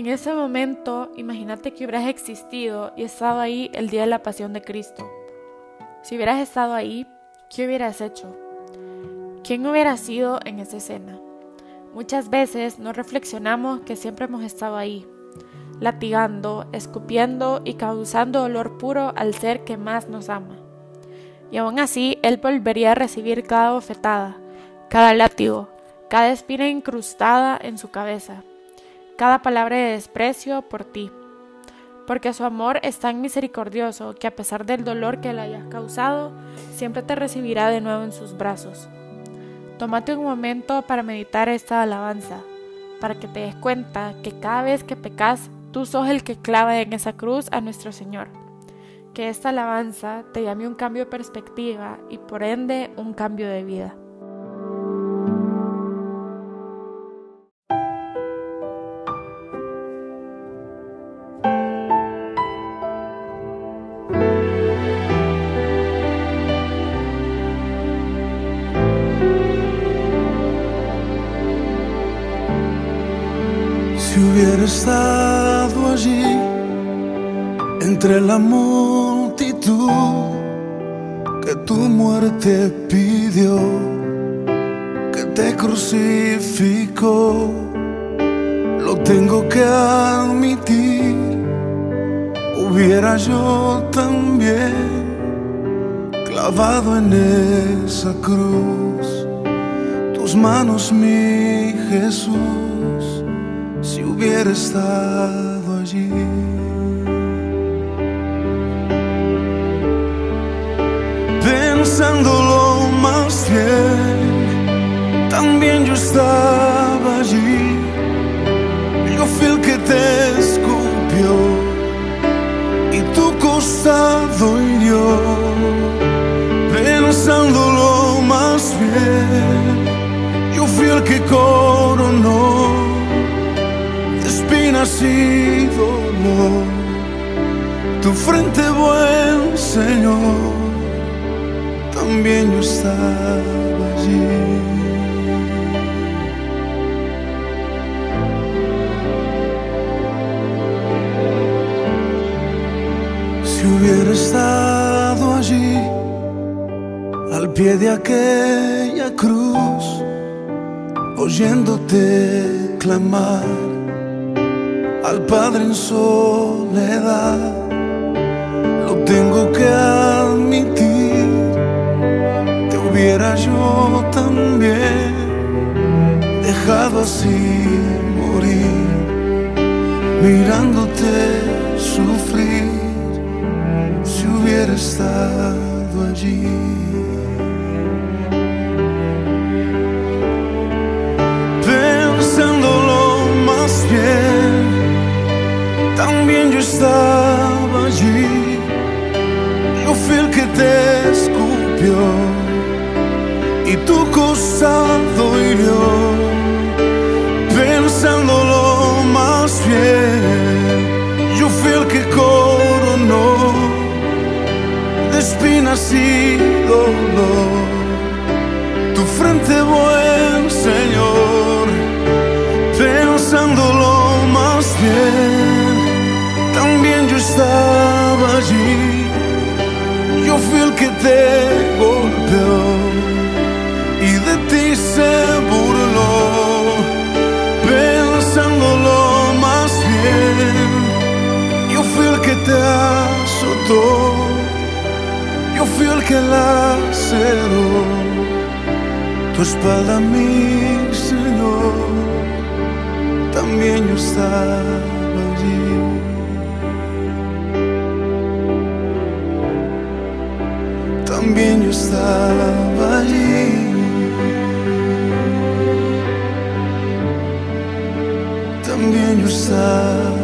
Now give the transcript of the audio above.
en ese momento, imagínate que hubieras existido y estado ahí el día de la pasión de Cristo. Si hubieras estado ahí, ¿qué hubieras hecho? ¿Quién hubiera sido en esa escena? Muchas veces no reflexionamos que siempre hemos estado ahí, latigando, escupiendo y causando dolor puro al ser que más nos ama. Y aún así, Él volvería a recibir cada bofetada, cada látigo, cada espina incrustada en su cabeza, cada palabra de desprecio por ti. Porque su amor es tan misericordioso que a pesar del dolor que le hayas causado, siempre te recibirá de nuevo en sus brazos. Tómate un momento para meditar esta alabanza, para que te des cuenta que cada vez que pecas, tú sos el que clava en esa cruz a nuestro Señor. Que esta alabanza te llame un cambio de perspectiva y por ende un cambio de vida. Si hubiera estado allí entre la multitud que tu muerte pidió, que te crucificó, lo tengo que admitir, hubiera yo también clavado en esa cruz, tus manos mi Jesús si hubiera estado allí. Pensándolo más bien, también yo estaba allí. Espinas y dolor. Tu frente, buen Señor, también yo estaba allí. Si hubiera estado allí, al pie de aquella cruz, oyéndote clamar al Padre en soledad. Lo tengo que admitir, te hubiera yo también dejado así morir, mirándote sufrir, si hubiera estado allí. Pensándolo más bien también yo estaba allí. Yo fui el que te escupió y tu costado hirió. Pensándolo más bien, yo fui el que coronó de espinas dolor tu frente, buen Señor. Te golpeó y de ti se burló. Pensándolo más bien, yo fui el que te azotó. Yo fui el que la cerró. Tu espalda, mi Señor también yo estaba ninguém estava ali. Também estava.